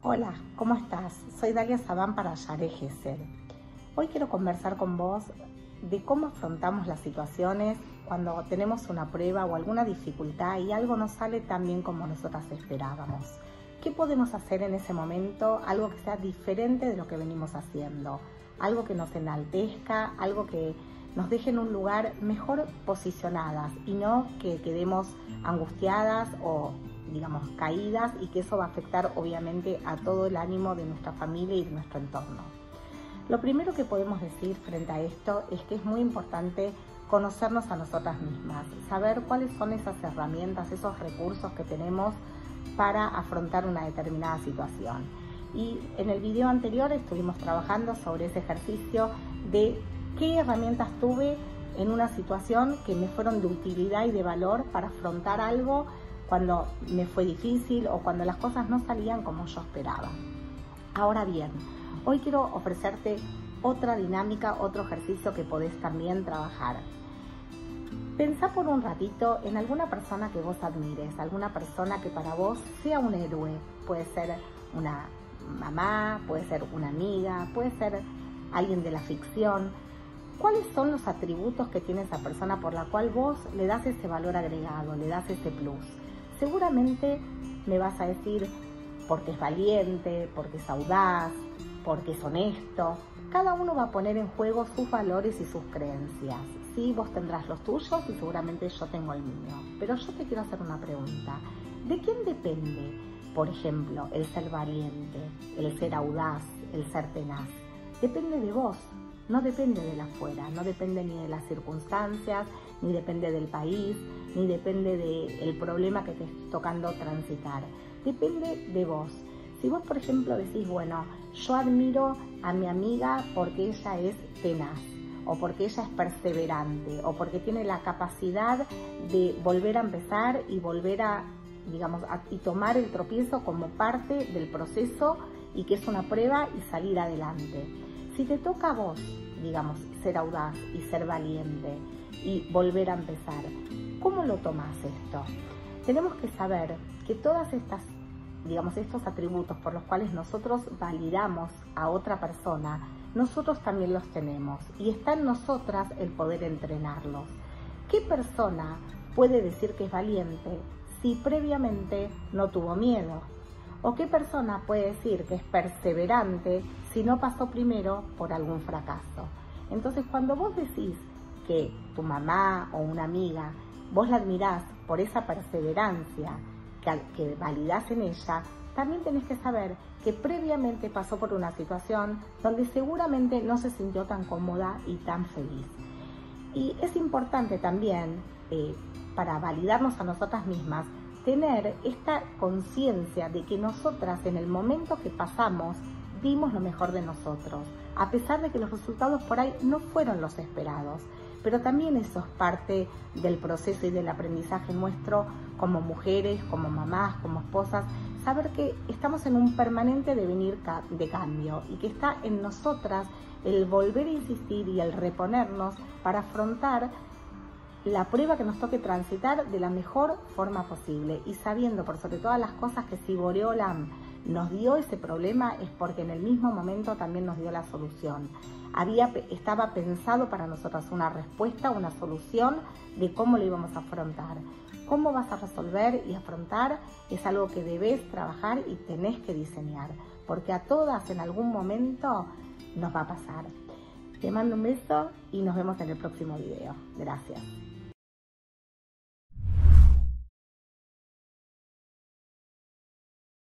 Hola, ¿cómo estás? Soy Dalia Sabán para Yare Gesser. Hoy quiero conversar con vos de cómo afrontamos las situaciones cuando tenemos una prueba o alguna dificultad y algo no sale tan bien como nosotras esperábamos. ¿Qué podemos hacer en ese momento? Algo que sea diferente de lo que venimos haciendo. Algo que nos enaltezca, algo que nos deje en un lugar mejor posicionadas y no que quedemos angustiadas o digamos, caídas y que eso va a afectar obviamente a todo el ánimo de nuestra familia y de nuestro entorno. Lo primero que podemos decir frente a esto es que es muy importante conocernos a nosotras mismas, saber cuáles son esas herramientas, esos recursos que tenemos para afrontar una determinada situación. Y en el video anterior estuvimos trabajando sobre ese ejercicio de qué herramientas tuve en una situación que me fueron de utilidad y de valor para afrontar algo cuando me fue difícil o cuando las cosas no salían como yo esperaba. Ahora bien, hoy quiero ofrecerte otra dinámica, otro ejercicio que podés también trabajar. Pensá por un ratito en alguna persona que vos admires, alguna persona que para vos sea un héroe. Puede ser una mamá, puede ser una amiga, puede ser alguien de la ficción. ¿Cuáles son los atributos que tiene esa persona por la cual vos le das ese valor agregado, le das ese plus? Seguramente me vas a decir porque es valiente, porque es audaz, porque es honesto. Cada uno va a poner en juego sus valores y sus creencias. Sí, vos tendrás los tuyos y seguramente yo tengo el mío. Pero yo te quiero hacer una pregunta. ¿De quién depende, por ejemplo, el ser valiente, el ser audaz, el ser tenaz? Depende de vos, no depende de la afuera, no depende ni de las circunstancias, ni depende del país, ni depende del problema que te esté tocando transitar. Depende de vos. Si vos, por ejemplo, decís, bueno, yo admiro a mi amiga porque ella es tenaz, o porque ella es perseverante, o porque tiene la capacidad de volver a empezar y volver a, digamos, y tomar el tropiezo como parte del proceso y que es una prueba y salir adelante. Si te toca a vos, digamos, ser audaz y ser valiente y volver a empezar, ¿cómo lo tomas esto? Tenemos que saber que todas estas, digamos, estos atributos por los cuales nosotros validamos a otra persona, nosotros también los tenemos y está en nosotras el poder entrenarlos. ¿Qué persona puede decir que es valiente si previamente no tuvo miedo? ¿O qué persona puede decir que es perseverante si no pasó primero por algún fracaso? Entonces, cuando vos decís que tu mamá o una amiga, vos la admirás por esa perseverancia que, que validás en ella, también tenés que saber que previamente pasó por una situación donde seguramente no se sintió tan cómoda y tan feliz. Y es importante también, eh, para validarnos a nosotras mismas, tener esta conciencia de que nosotras en el momento que pasamos dimos lo mejor de nosotros, a pesar de que los resultados por ahí no fueron los esperados. Pero también eso es parte del proceso y del aprendizaje nuestro como mujeres, como mamás, como esposas, saber que estamos en un permanente devenir de cambio y que está en nosotras el volver a insistir y el reponernos para afrontar la prueba que nos toque transitar de la mejor forma posible y sabiendo por sobre todas las cosas que si Boreolam nos dio ese problema es porque en el mismo momento también nos dio la solución. Había, estaba pensado para nosotros una respuesta, una solución de cómo lo íbamos a afrontar. Cómo vas a resolver y afrontar es algo que debes trabajar y tenés que diseñar, porque a todas en algún momento nos va a pasar. Te mando un beso y nos vemos en el próximo video. Gracias.